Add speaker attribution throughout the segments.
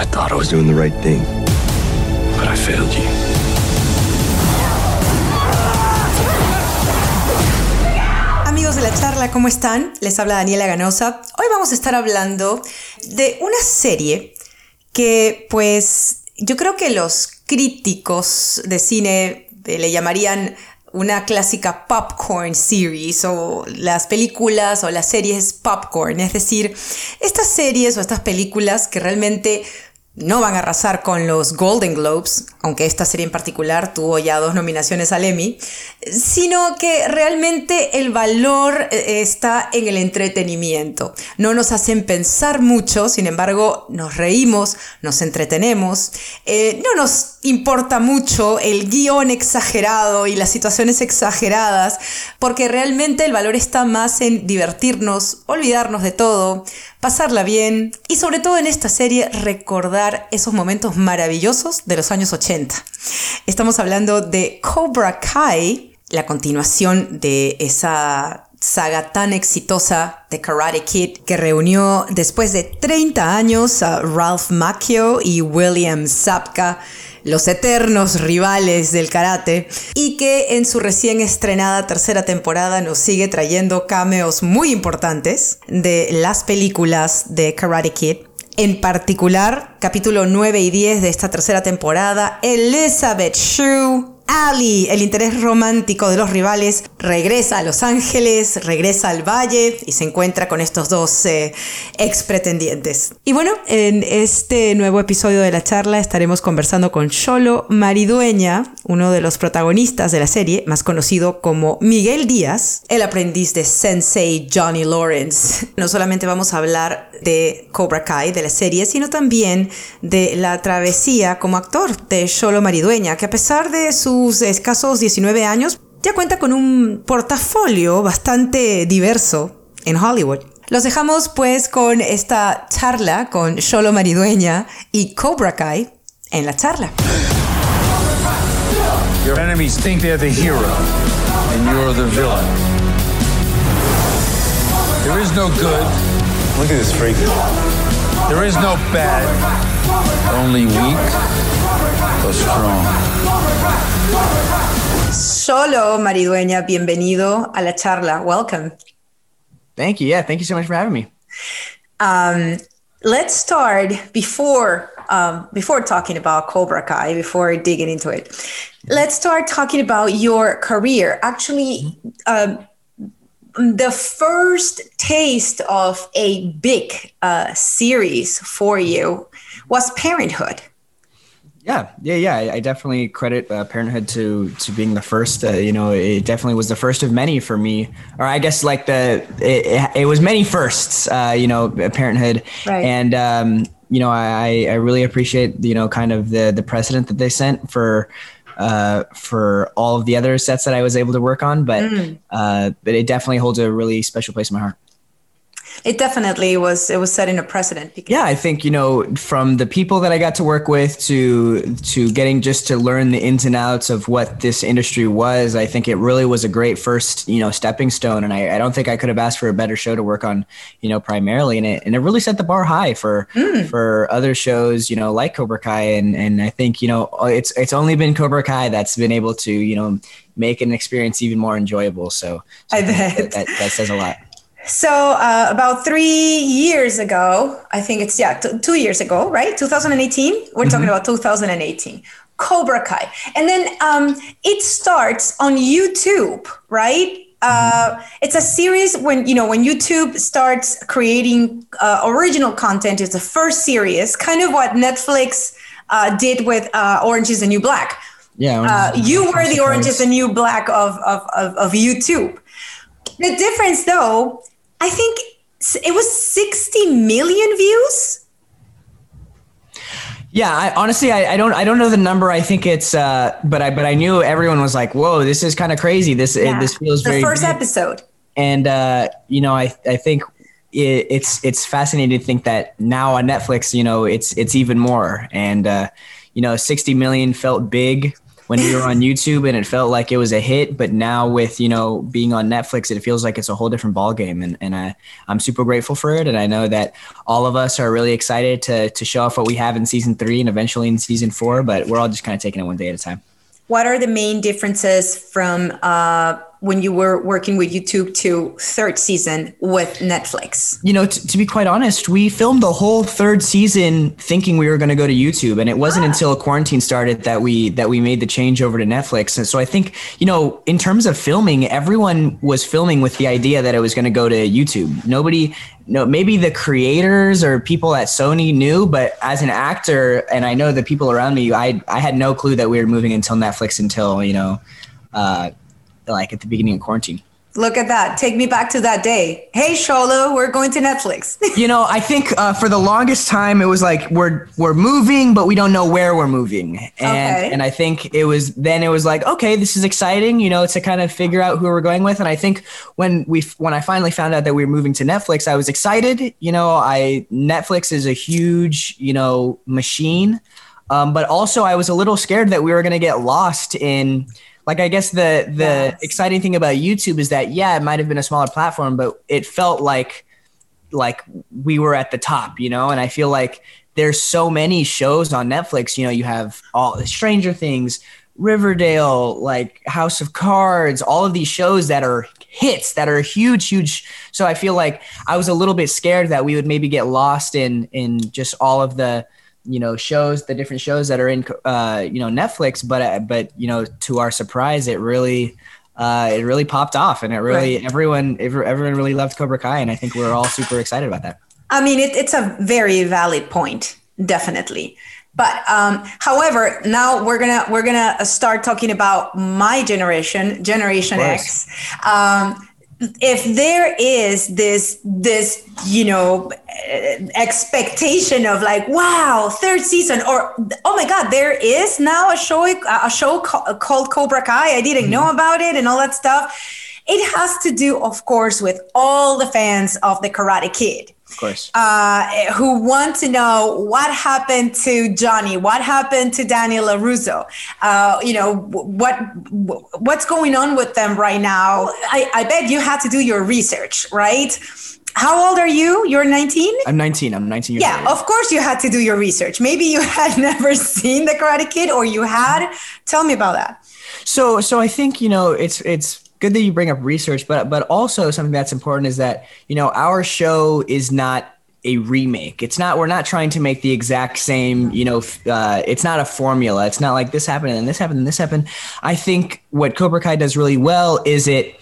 Speaker 1: I thought I was doing the right thing, but I failed you.
Speaker 2: Amigos de la charla, ¿cómo están? Les habla Daniela Ganosa. Hoy vamos a estar hablando de una serie que pues yo creo que los críticos de cine eh, le llamarían una clásica popcorn series o las películas o las series popcorn, es decir, estas series o estas películas que realmente no van a arrasar con los Golden Globes, aunque esta serie en particular tuvo ya dos nominaciones al Emmy, sino que realmente el valor eh, está en el entretenimiento. No nos hacen pensar mucho, sin embargo, nos reímos, nos entretenemos, eh, no nos importa mucho el guion exagerado y las situaciones exageradas, porque realmente el valor está más en divertirnos, olvidarnos de todo, pasarla bien y sobre todo en esta serie recordar esos momentos maravillosos de los años 80. Estamos hablando de Cobra Kai, la continuación de esa saga tan exitosa de Karate Kid que reunió después de 30 años a Ralph Macchio y William Sapka los eternos rivales del karate, y que en su recién estrenada tercera temporada nos sigue trayendo cameos muy importantes de las películas de Karate Kid. En particular, capítulo 9 y 10 de esta tercera temporada, Elizabeth Shue Ali, el interés romántico de los rivales, regresa a Los Ángeles, regresa al Valle y se encuentra con estos dos eh, ex pretendientes. Y bueno, en este nuevo episodio de la charla estaremos conversando con Cholo Maridueña, uno de los protagonistas de la serie, más conocido como Miguel Díaz, el aprendiz de Sensei Johnny Lawrence. No solamente vamos a hablar de Cobra Kai, de la serie, sino también de la travesía como actor de Cholo Maridueña, que a pesar de su escasos 19 años, ya cuenta con un portafolio bastante diverso en Hollywood. Los dejamos pues con esta charla con Sholo Maridueña y Cobra Kai en la charla.
Speaker 3: Your enemies think they're the hero, and you're the villain. There is no good.
Speaker 1: Look at this freak.
Speaker 3: There is no bad. Only weak or strong.
Speaker 2: Xolo Maridueña, bienvenido a la charla. Welcome.
Speaker 4: Thank you. Yeah, thank you so much for having me.
Speaker 2: Um, let's start before um, before talking about Cobra Kai, before digging into it. Let's start talking about your career. Actually, um, the first taste of a big uh, series for you was Parenthood.
Speaker 4: Yeah, yeah, yeah. I, I definitely credit uh, Parenthood to to being the first. Uh, you know, it definitely was the first of many for me, or I guess like the it, it was many firsts. Uh, you know, Parenthood,
Speaker 2: Right.
Speaker 4: and um, you know, I I really appreciate you know kind of the the precedent that they sent for. Uh, for all of the other sets that I was able to work on, but uh, but it definitely holds a really special place in my heart.
Speaker 2: It definitely was. It was setting a precedent. Because
Speaker 4: yeah i think you know from the people that i got to work with to to getting just to learn the ins and outs of what this industry was i think it really was a great first you know stepping stone and i, I don't think i could have asked for a better show to work on you know primarily and it, and it really set the bar high for mm. for other shows you know like cobra kai and and i think you know it's it's only been cobra kai that's been able to you know make an experience even more enjoyable so, so
Speaker 2: I bet.
Speaker 4: that, that, that says a lot
Speaker 2: So uh, about three years ago, I think it's yeah, t- two years ago, right? 2018. We're talking about 2018. Cobra Kai, and then um, it starts on YouTube, right? Uh, it's a series when you know when YouTube starts creating uh, original content. It's the first series, kind of what Netflix uh, did with uh, Orange Is the New Black.
Speaker 4: yeah
Speaker 2: Uh, you were the. Orange is the New Black of, of, of, of YouTube. The difference, though, I think it was 60 million views.
Speaker 4: Yeah, I, honestly, I, I don't, I don't know the number. I think it's, uh, but I, but I knew everyone was like, "Whoa, this is kind of crazy. This, it,
Speaker 2: Yeah.
Speaker 4: this feels
Speaker 2: the
Speaker 4: very."
Speaker 2: first
Speaker 4: big."
Speaker 2: episode.
Speaker 4: and uh, you know, I, I think it, it's, it's fascinating to think that now on Netflix, you know, it's, it's even more, and uh, you know, sixty million felt big. When we were on YouTube and it felt like it was a hit, but now with you know being on Netflix, it feels like it's a whole different ballgame, and and I I'm super grateful for it, and I know that all of us are really excited to to show off what we have in season three and eventually in season four, but we're all just kind of taking it one day at a time.
Speaker 2: What are the main differences from uh, when you were working with YouTube to third season with Netflix?
Speaker 4: You know, t- to be quite honest, we filmed the whole third season thinking we were going to go to YouTube, and it wasn't ah. until quarantine started that we that we made the change over to Netflix. And so I think you know, in terms of filming, everyone was filming with the idea that it was going to go to YouTube. Nobody no, maybe the creators or people at Sony knew, but as an actor, and I know the people around me, I I had no clue that we were moving until Netflix until you know, uh, like at the beginning of quarantine.
Speaker 2: Look at that. Take me back to that day. Hey, Xolo, we're going to Netflix.
Speaker 4: you know, I think uh, for the longest time it was like we're we're moving, but we don't know where we're moving. And okay. and I think it was then it was like, okay, this is exciting, you know, to kind of figure out who we're going with. And I think when we when I finally found out that we were moving to Netflix, I was excited. You know, I Netflix is a huge, you know, machine. Um, but also I was a little scared that we were going to get lost in like I guess the the yes. exciting thing about YouTube is that yeah, it might have been a smaller platform, but it felt like like we were at the top, you know. And I feel like there's so many shows on Netflix. You know, you have all Stranger Things, Riverdale, like House of Cards, all of these shows that are hits that are huge, huge. So I feel like I was a little bit scared that we would maybe get lost in in just all of the you know shows the different shows that are in uh, you know Netflix, but uh, but you know to our surprise, it really uh, it really popped off, and it really right. everyone everyone really loved Cobra Kai, and I think we're all super excited about that.
Speaker 2: I mean, it, it's a very valid point, definitely. But um, however, now we're gonna we're gonna start talking about my generation, Generation X. Um, if there is this this you know expectation of like wow third season or oh my god there is now a show a show called cobra kai. I didn't mm-hmm. know about it and all that stuff. It has to do of course with all the fans of the karate kid
Speaker 4: of course.
Speaker 2: Uh, who want to know what happened to Johnny, what happened to Daniel LaRusso, uh, you know, what what's going on with them right now. I, I bet you had to do your research, right? How old are you? You're 19?
Speaker 4: I'm 19. I'm 19 years
Speaker 2: yeah, old. of course you had to do your research. Maybe you had never seen The Karate Kid or you had. Tell me about that.
Speaker 4: So so I think, you know, it's it's good that you bring up research, but but also something that's important is that you know our show is not a remake. It's not. We're not trying to make the exact same. You know, uh, it's not a formula. It's not like this happened and this happened and this happened. I think what Cobra Kai does really well is it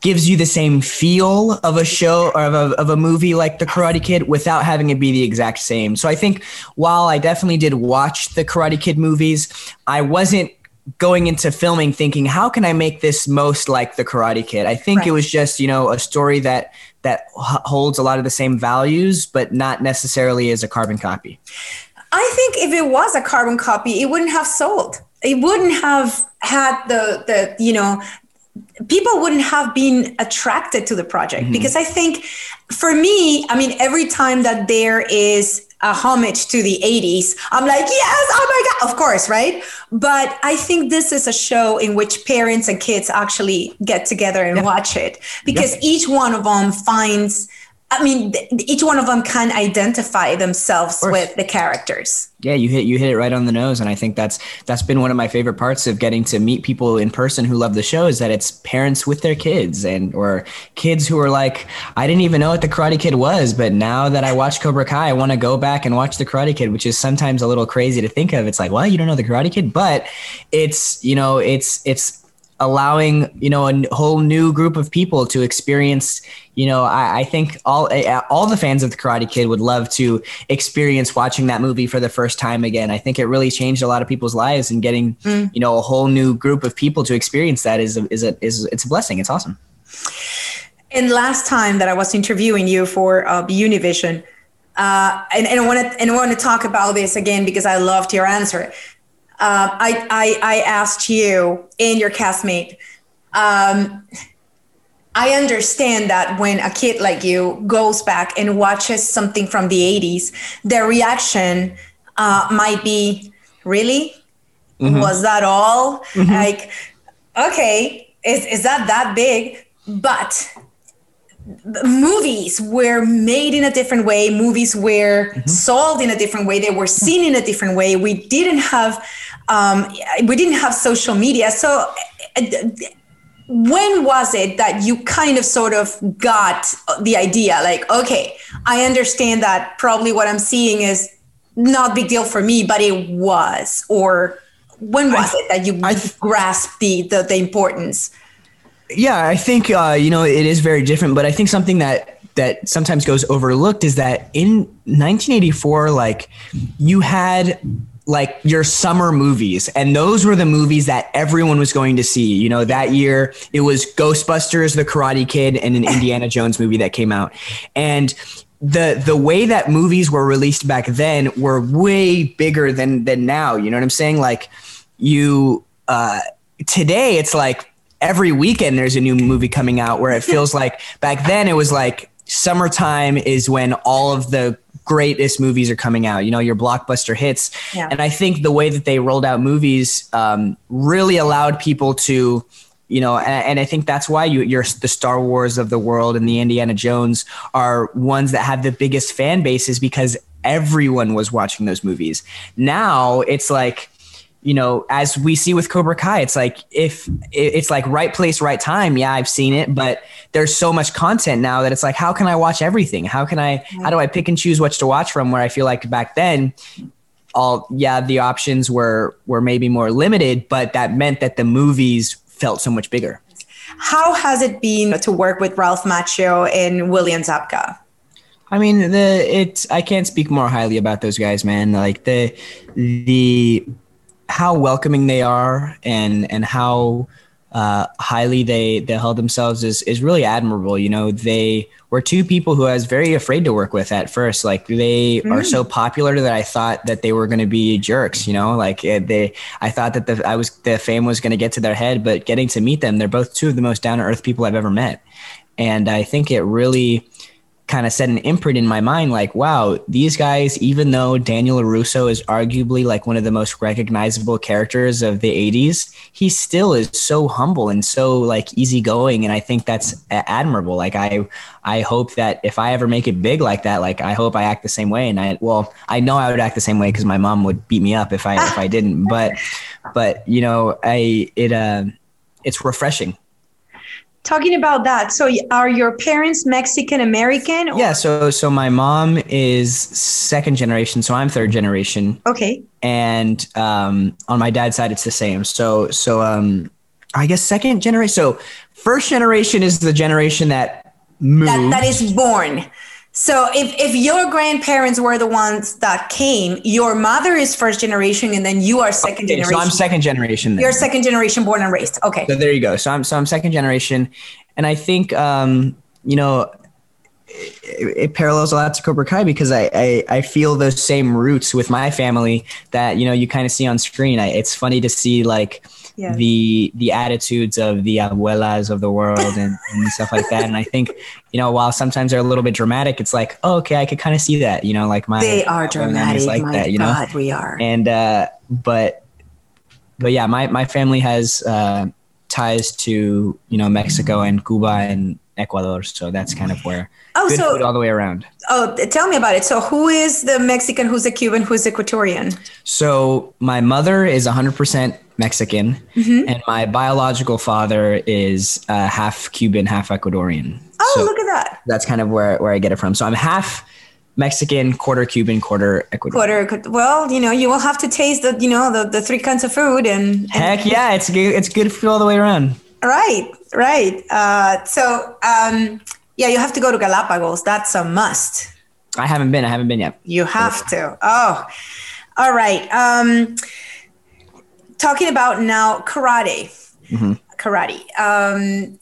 Speaker 4: gives you the same feel of a show or of a, of a movie like The Karate Kid without having it be the exact same. So I think while I definitely did watch the Karate Kid movies, I wasn't going into filming thinking how can i make this most like the karate kid i think right. it was just you know a story that that holds a lot of the same values but not necessarily as a carbon copy
Speaker 2: i think if it was a carbon copy it wouldn't have sold it wouldn't have had the the you know people wouldn't have been attracted to the project mm-hmm. because i think for me i mean every time that there is a homage to the 80s, I'm like, yes, oh my God, of course, right? But I think this is a show in which parents and kids actually get together and yeah. watch it because yeah. each one of them finds I mean, each one of them can identify themselves with the characters.
Speaker 4: Yeah, you hit you hit it right on the nose, and I think that's that's been one of my favorite parts of getting to meet people in person who love the show is that it's parents with their kids and or kids who are like, I didn't even know what the Karate Kid was, but now that I watch Cobra Kai, I want to go back and watch the Karate Kid, which is sometimes a little crazy to think of. It's like, well, you don't know the Karate Kid, but it's you know, it's it's allowing you know a whole new group of people to experience you know I, I, think all all the fans of the karate kid would love to experience watching that movie for the first time again. I think it really changed a lot of people's lives and getting mm. you know a whole new group of people to experience that is a, is a, is it's a blessing. It's awesome.
Speaker 2: And last time that i was interviewing you for uh, univision uh, and, and I want to and I want to talk about this again because I loved your answer uh, I, I, I asked you and your castmate. Um, I understand that when a kid like you goes back and watches something from the 80s, their reaction uh, might be, really? Was that all? Like, okay, is, is that that big? But movies were made in a different way movies were sold in a different way they were seen in a different way. We didn't have um, we didn't have social media. So uh, when was it that you kind of sort of got the idea like okay i understand that probably what i'm seeing is not big deal for me but it was or when was it that you
Speaker 4: I-
Speaker 2: grasped the, the the importance
Speaker 4: Yeah, I think uh, you know it is very different, but I think something that that sometimes goes overlooked is that in 1984, like you had like your summer movies, and those were the movies that everyone was going to see. You know, that year it was Ghostbusters, The Karate Kid, and an Indiana Jones movie that came out, and the the way that movies were released back then were way bigger than than now. You know what I'm saying? Like you uh, today, it's like every weekend there's a new movie coming out. Where it feels like back then it was like summertime is when all of the greatest movies are coming out. You know, your blockbuster hits.
Speaker 2: Yeah.
Speaker 4: And I think the way that they rolled out movies um, really allowed people to you know and, and i think that's why you, you're the star wars of the world and the indiana jones are ones that have the biggest fan bases because everyone was watching those movies now it's like you know as we see with cobra kai it's like if it's like right place right time yeah i've seen it but there's so much content now that it's like how can i watch everything how can i how do i pick and choose what to watch from where i feel like back then all yeah the options were were maybe more limited but that meant that the movies felt so much bigger
Speaker 2: How has it been to work with Ralph Macchio and William Zabka?
Speaker 4: I mean, the it's I can't speak more highly about those guys, man. Like the the how welcoming they are and and how uh, highly they they held themselves is is really admirable. You know, they were two people who I was very afraid to work with at first. Like they are so popular that I thought that they were going to be jerks. You know, like eh, they I thought that the I was the fame was going to get to their head, but getting to meet them, they're both two of the most down to earth people I've ever met, and I think it really kind of set an imprint in my mind like wow these guys even though daniel russo is arguably like one of the most recognizable characters of the 80s he still is so humble and so like easygoing and i think that's admirable. Like i i hope that if i ever make it big like that like i hope i act the same way and i well i know i would act the same way because my mom would beat me up if i if i didn't but but you know i it uh it's refreshing
Speaker 2: Talking about that, so are your parents Mexican American? or-
Speaker 4: Yeah, so so my mom is second generation, so I'm third generation,
Speaker 2: Okay.
Speaker 4: and um, on my dad's side it's the same. So so um, I guess second generation. So first generation is the generation that moved.
Speaker 2: That, that is born. So if, if your grandparents were the ones that came, your mother is first generation and then you are second
Speaker 4: Okay,
Speaker 2: generation.
Speaker 4: so I'm second generation. Then.
Speaker 2: You're second generation born and raised. Okay.
Speaker 4: So there you go. So I'm so I'm second generation, and I think um, you know it, it parallels a lot to Cobra Kai because I, I I feel those same roots with my family that you know you kind of see on screen. I, it's funny to see like The the attitudes of the abuelas of the world and, and stuff like that. And I think you know while sometimes they're a little bit dramatic, it's like oh, okay, I could kind of see that. You know, like my
Speaker 2: They are dramatic.
Speaker 4: like
Speaker 2: my
Speaker 4: that. You know,
Speaker 2: we are.
Speaker 4: and uh, but but yeah, my my family has uh, ties to you know Mexico and Cuba and Ecuador, so that's kind of where
Speaker 2: Oh,
Speaker 4: good
Speaker 2: so-
Speaker 4: food all the way around.
Speaker 2: Oh, tell me about it. So who is the Mexican, who's the Cuban, who's the Ecuadorian?
Speaker 4: So my mother is 100% Mexican,
Speaker 2: Mm-hmm.
Speaker 4: and my biological father is uh, half Cuban, half Ecuadorian.
Speaker 2: Oh,
Speaker 4: so
Speaker 2: look at that.
Speaker 4: that's kind of where where I get it from. So I'm half Mexican, quarter Cuban, quarter Ecuadorian.
Speaker 2: Quarter, well, you know, you will have to taste the, you know, the, the three kinds of food and, and
Speaker 4: Heck yeah, it's good. It's good food all the way around.
Speaker 2: Right, right. Uh, so, um, yeah, you have to go to Galapagos. That's a must.
Speaker 4: I haven't been. I haven't been yet.
Speaker 2: You have to. Oh, all right. Um, talking about now karate. Karate. Um,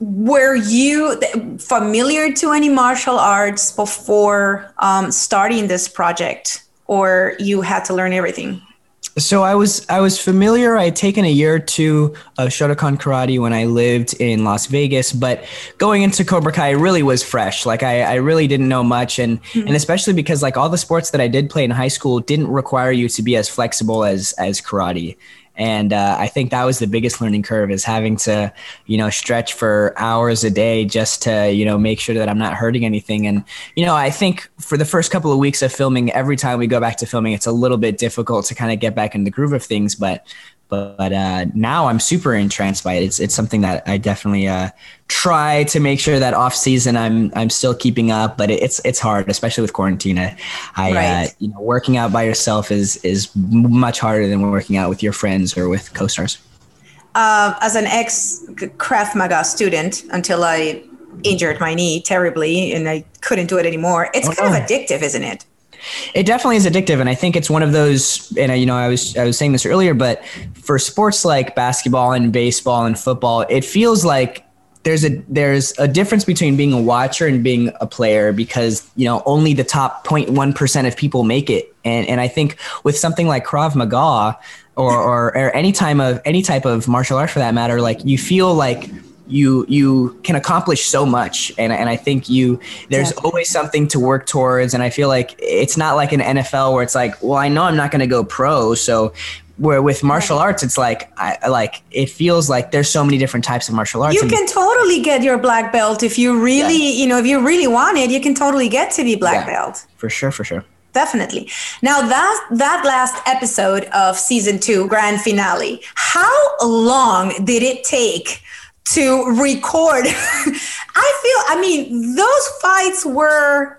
Speaker 2: were you familiar to any martial arts before um, starting this project, or you had to learn everything?
Speaker 4: So I was I was familiar. I had taken a year or two of Shotokan karate when I lived in Las Vegas, but going into Cobra Kai really was fresh. Like I, I really didn't know much, and mm-hmm. and especially because like all the sports that I did play in high school didn't require you to be as flexible as as karate and uh, i think that was the biggest learning curve is having to you know stretch for hours a day just to you know make sure that i'm not hurting anything. And you know i think for the first couple of weeks of filming every time we go back to filming it's a little bit difficult to kind of get back in the groove of things. But but uh, now I'm super entranced by it. It's it's something that I definitely uh, try to make sure that off season I'm I'm still keeping up, but it's it's hard, especially with quarantine. I, I right. uh, you know working out by yourself is is much harder than working out with your friends or with co-stars.
Speaker 2: Uh, as an ex Krav Maga student, until I injured my knee terribly and I couldn't do it anymore, it's oh, kind no. of addictive, isn't it?
Speaker 4: It definitely is addictive, and I think it's one of those. And I, you know, I was I was saying this earlier, but for sports like basketball and baseball and football, it feels like there's a there's a difference between being a watcher and being a player because you know only the top 0.1 percent of people make it, and and I think with something like Krav Maga or, or or any time of any type of martial art for that matter, like you feel like you you can accomplish so much. And, and i think you there's always something to work towards. And i feel like it's not like an nfl where it's like well i know i'm not going to go pro. So where with martial arts it's like I like it feels like there's so many different types of martial arts
Speaker 2: you can totally get your black belt if you really yeah. you know if you really want it you can totally get to be black yeah, belt.
Speaker 4: For sure for sure.
Speaker 2: Definitely. Now that that last episode of season two grand finale how long did it take to record. I feel, I mean, those fights were,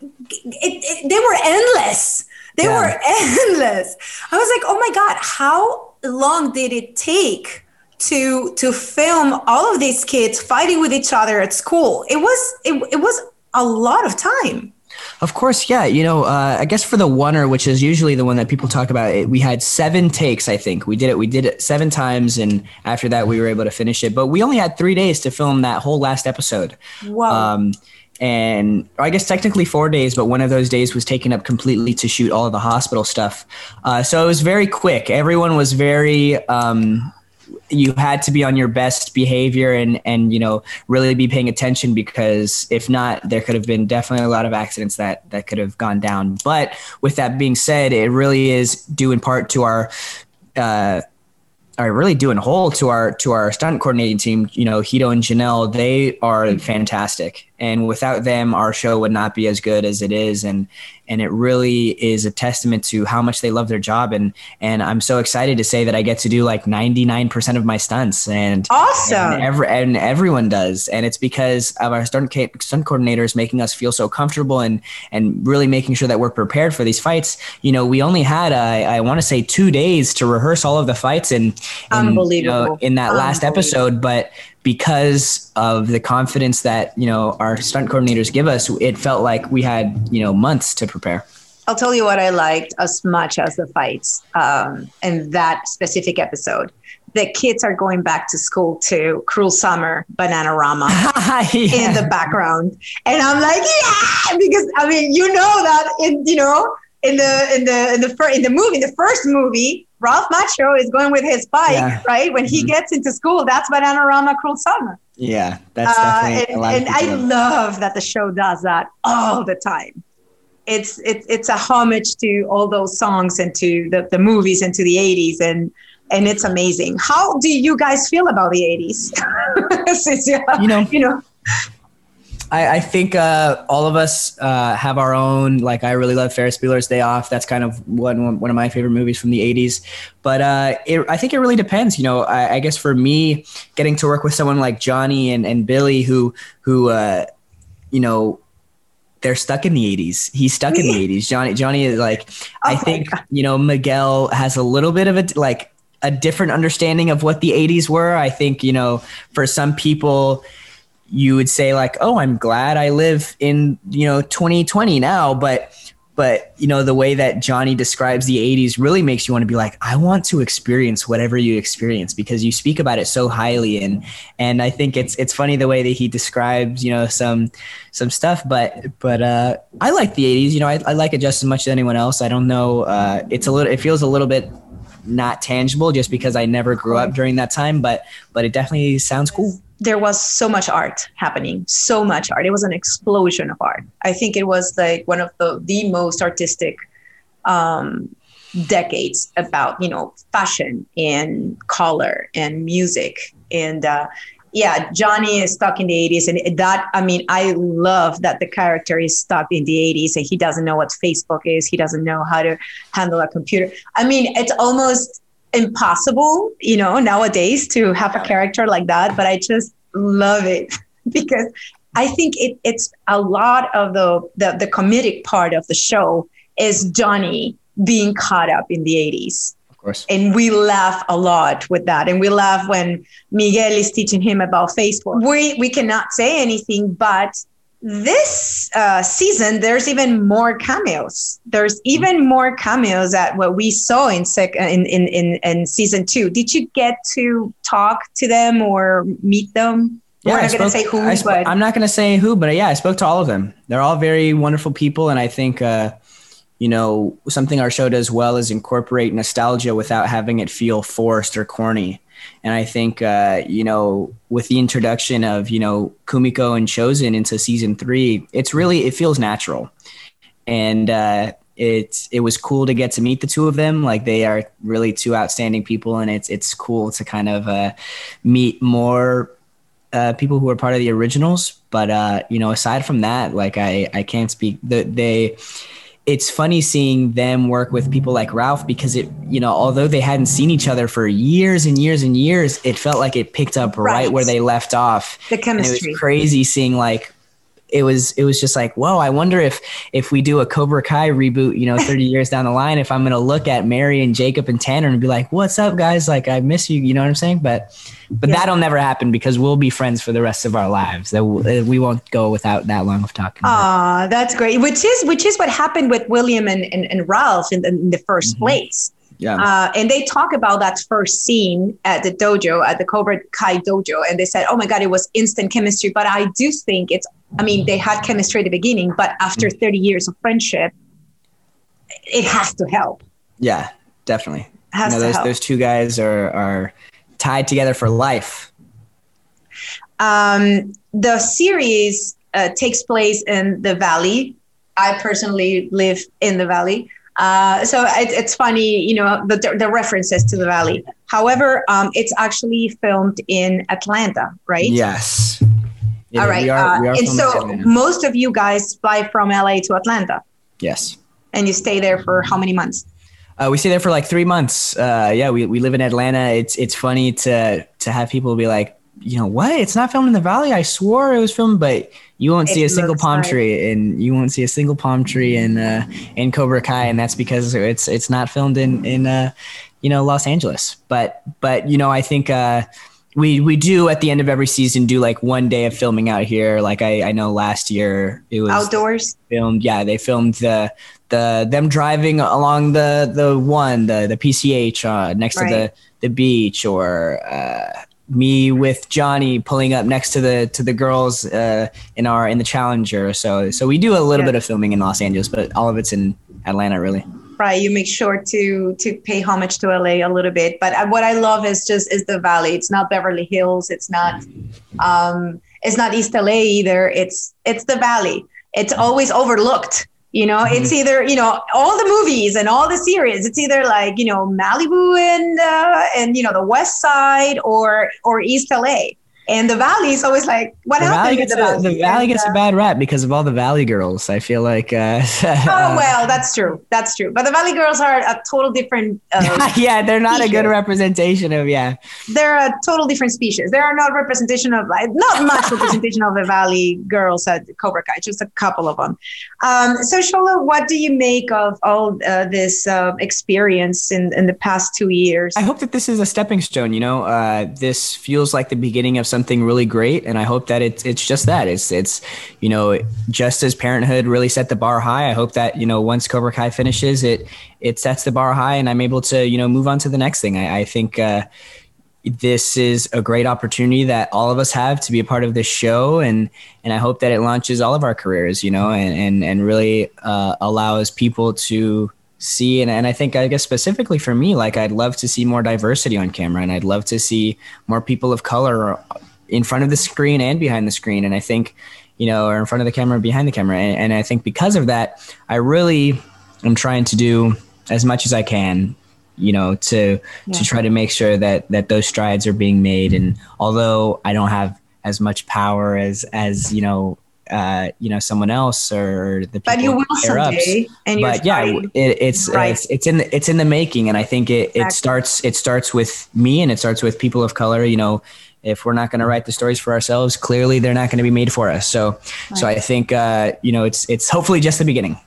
Speaker 2: it, it, they were endless. They yeah. were endless. I was like, oh my God, how long did it take? to to film all of these kids fighting with each other at school it was it, it was a lot of time
Speaker 4: of course, yeah. You know, uh, I guess for the oneer, which is usually the one that people talk about, it, we had seven takes. I think we did it. We did it seven times, and after that, we were able to finish it. But we only had three days to film that whole last episode.
Speaker 2: Wow. Um,
Speaker 4: and I guess technically four days, but one of those days was taken up completely to shoot all of the hospital stuff. Uh, so it was very quick. Everyone was very. Um, you had to be on your best behavior and and you know really be paying attention because if not there could have been definitely a lot of accidents that that could have gone down but with that being said it really is due in part to our uh are really doing whole to our to our stunt coordinating team. You know, Hiro and Jahnel, they are fantastic, and without them, our show would not be as good as it is. And and it really is a testament to how much they love their job. And and I'm so excited to say that I get to do like 99% of my stunts. And
Speaker 2: awesome.
Speaker 4: and, every, and everyone does. And it's because of our stunt stunt coordinators making us feel so comfortable and and really making sure that we're prepared for these fights. You know we only had uh, I want to say 2 days to rehearse all of the fights and,
Speaker 2: Unbelievable. You
Speaker 4: know, in that last episode. But because of the confidence that you know our stunt coordinators give us it felt like we had you know months to prepare.
Speaker 2: I'll tell you what i liked as much as the fights um, in that specific episode. The kids are going back to school to cruel summer bananarama yeah. in the background. And i'm like yeah! Because i mean you know that in you know in the in the in the fir- in the movie the first movie Ralph Macchio is going with his bike, yeah. right? When he mm-hmm. gets into school, that's Bananarama Cruel Summer.
Speaker 4: Yeah, that's definitely.
Speaker 2: Uh, and, and I love that the show does that all the time. It's it, it's a homage to all those songs and to the, the movies and to the 80s and and it's amazing. How do you guys feel about the 80s? Since, you know, you know
Speaker 4: I, I think uh, all of us uh, have our own. Like, I really love Ferris Bueller's Day Off. That's kind of one one of my favorite movies from the '80s. But uh, it, I think it really depends. You know, I, I, guess for me, getting to work with someone like Johnny and, and Billy, who who uh, you know they're stuck in the 80s. He's stuck in the 80s. Johnny Johnny is like I think, you know, Miguel has a little bit of a like a different understanding of what the 80s were. I think, you know, for some people you would say like, "Oh, I'm glad I live in, you know, 2020 now," but but you know the way that Johnny describes the 80s really makes you want to be like I want to experience whatever you experience because you speak about it so highly and and I think it's it's funny the way that he describes you know some some stuff but but uh I like the 80s you know I, I like it just as much as anyone else. I don't know uh it's a little it feels a little bit not tangible just because I never grew up during that time but but it definitely sounds cool.
Speaker 2: There was so much art happening so much art. It was an explosion of art. I think it was like one of the the most artistic um, decades about you know fashion and color and music. And uh, yeah johnny is stuck in the 80s and that i mean i love that the character is stuck in the 80s and he doesn't know what facebook is he doesn't know how to handle a computer i mean it's almost impossible, you know, nowadays to have a character like that. But I just love it because I think it, it's a lot of the, the the comedic part of the show is Johnny being caught up in the 80s. And we laugh a lot with that. And we laugh when Miguel is teaching him about Facebook. We we cannot say anything, but this uh, season there's even more cameos. There's even more cameos that what we saw in, sec- in, in, in, in season two. Did you get to talk to them or meet them?
Speaker 4: Yeah,
Speaker 2: we're not going to say who
Speaker 4: I sp- i'm not going to say who but yeah i spoke to all of them. They're all very wonderful people and i think uh, you know something our show does well is incorporate nostalgia without having it feel forced or corny. And I think, uh, you know, with the introduction of, you know, Kumiko and Chozen into season three, it's really, it feels natural. And, uh, it's it was cool to get to meet the two of them. Like they are really two outstanding people and it's it's cool to kind of uh, meet more uh, people who are part of the originals. But uh, you know aside from that like i i can't speak that they it's funny seeing them work with people like Ralph because it, you know, although they hadn't seen each other for years and years and years, it felt like it picked up right,
Speaker 2: Right.
Speaker 4: where they left off.
Speaker 2: the
Speaker 4: And it
Speaker 2: chemistry
Speaker 4: was crazy seeing like it was it was just like whoa i wonder if if we do a cobra kai reboot you know 30 years down the line if i'm going to look at mary and jacob and tanner and be like what's up guys like i miss you you know what i'm saying but but
Speaker 2: Yeah.
Speaker 4: that'll never happen because we'll be friends for the rest of our lives that we won't go without that long of talking
Speaker 2: Ah, that's great. Which is which is what happened with William and, and, and Ralph in the, in the 1st
Speaker 4: Mhm.
Speaker 2: place.
Speaker 4: Yeah
Speaker 2: Uh, and they talk about that first scene at the dojo, at the Cobra Kai dojo, and they said, "Oh my god, it was instant chemistry." But I do think it's. I mean, they had chemistry at the beginning, but after
Speaker 4: Mm.
Speaker 2: 30 years of friendship, it has to help.
Speaker 4: yeah definitely
Speaker 2: Has
Speaker 4: you know,
Speaker 2: to
Speaker 4: those,
Speaker 2: help.
Speaker 4: those two guys are are tied together for life
Speaker 2: Um, the series uh, takes place in the valley. I personally live in the valley. Uh, so it, it's funny, you know, the, the references to the valley. However, um, it's actually filmed in Atlanta, right?
Speaker 4: yes Yeah,
Speaker 2: All right.
Speaker 4: are,
Speaker 2: uh, and so most of you guys fly from LA to Atlanta
Speaker 4: yes
Speaker 2: and you stay there for how many months?
Speaker 4: Uh, we stay there for like three months. Uh, yeah, we, we live in Atlanta. It's it's funny to to have people be like, you know, what? It's not filmed in the valley. I swore it was filmed, but you won't
Speaker 2: It
Speaker 4: see a single palm
Speaker 2: like-
Speaker 4: tree, and you won't see a single palm tree in uh, in Cobra Kai, and that's because it's it's not filmed in in uh, you know Los Angeles. But but you know, I think. Uh, we, we do at the end of every season do like one day of filming out here. Like I, I know last year it was
Speaker 2: Outdoors?
Speaker 4: filmed yeah they filmed the the them driving along the the one the the pch uh, next to the the beach or uh me with johnny pulling up next to the to the girls uh in our in the challenger. So so we do a little
Speaker 2: Yeah.
Speaker 4: bit of filming in los angeles but all of it's in atlanta really.
Speaker 2: Right you make sure to to pay homage to la a little bit but uh, what i love is just is the valley. It's not beverly hills it's not um it's not east la either. It's it's the valley. It's always overlooked you know it's either you know all the movies and all the series it's either like you know malibu and uh, and you know the west side or or east la and the valley is always like what
Speaker 4: the
Speaker 2: happened
Speaker 4: valley gets,
Speaker 2: the
Speaker 4: a,
Speaker 2: valley,
Speaker 4: the valley
Speaker 2: And,
Speaker 4: gets
Speaker 2: uh,
Speaker 4: a bad rap because of all the valley girls i feel like uh
Speaker 2: oh well that's true that's true but the valley girls are a total different uh,
Speaker 4: yeah they're not a good representation of yeah
Speaker 2: they're a total different species. They are not representation of like not much representation of the Valley girls at Cobra Kai, just a couple of them. Um, so Xolo, what do you make of all uh, this uh, experience in, in the past two years?
Speaker 4: I hope that this is a stepping stone. You know, uh, this feels like the beginning of something really great. And I hope that it's it's just that. It's it's you know just as Parenthood really set the bar high. I hope that you know once Cobra Kai finishes, it it sets the bar high, and I'm able to you know move on to the next thing. I, I think. Uh, this is a great opportunity that all of us have to be a part of this show and and I hope that it launches all of our careers you know and and, and really uh, allows people to see and, and I think I guess specifically for me like I'd love to see more diversity on camera and I'd love to see more people of color in front of the screen and behind the screen and I think you know or in front of the camera and behind the camera and, and I think because of that I really am trying to do as much as I can you know to yeah. to try to make sure that that those strides are being made and although i don't have as much power as as you know uh, you know someone else or the
Speaker 2: people but you will someday, ups.
Speaker 4: and but yeah it, it's right. it's it's in the, it's in the making and i think it, exactly. it starts it starts with me and it starts with people of color you know if we're not going to write the stories for ourselves clearly they're not going to be made for us so right. so i think uh, you know it's it's hopefully just the beginning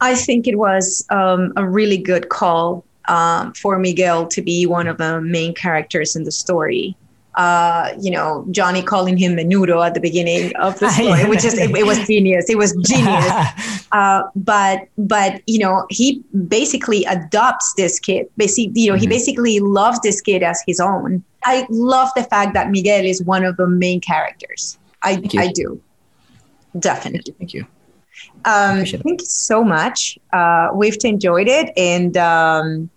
Speaker 2: i think it was um, a really good call um, for Miguel to be one of the main characters in the story. Uh, you know, Johnny calling him Menudo at the beginning of the story, which is it, it, was genius. It was genius. Uh, but but you know, he basically adopts this kid. Basically, you know, mm-hmm. he basically loves this kid as his own. I love the fact that Miguel is one of the main characters. I I do definitely.
Speaker 4: Thank you.
Speaker 2: Um, thank you so much. Uh, we've enjoyed it, and um,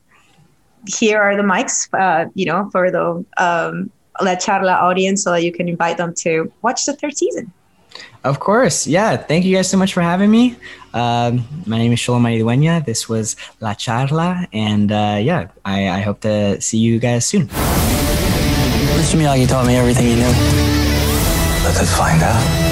Speaker 2: here are the mics, uh, you know, for the um, La Charla audience so that you can invite them to watch the third season.
Speaker 4: Of course. Yeah. Thank you guys so much for having me. Um, my name is Xolo Maridueña. This was La Charla. And uh, yeah, I, I, hope to see you guys soon.
Speaker 5: Mr. Miyagi taught me everything he knew.
Speaker 1: Let us find out.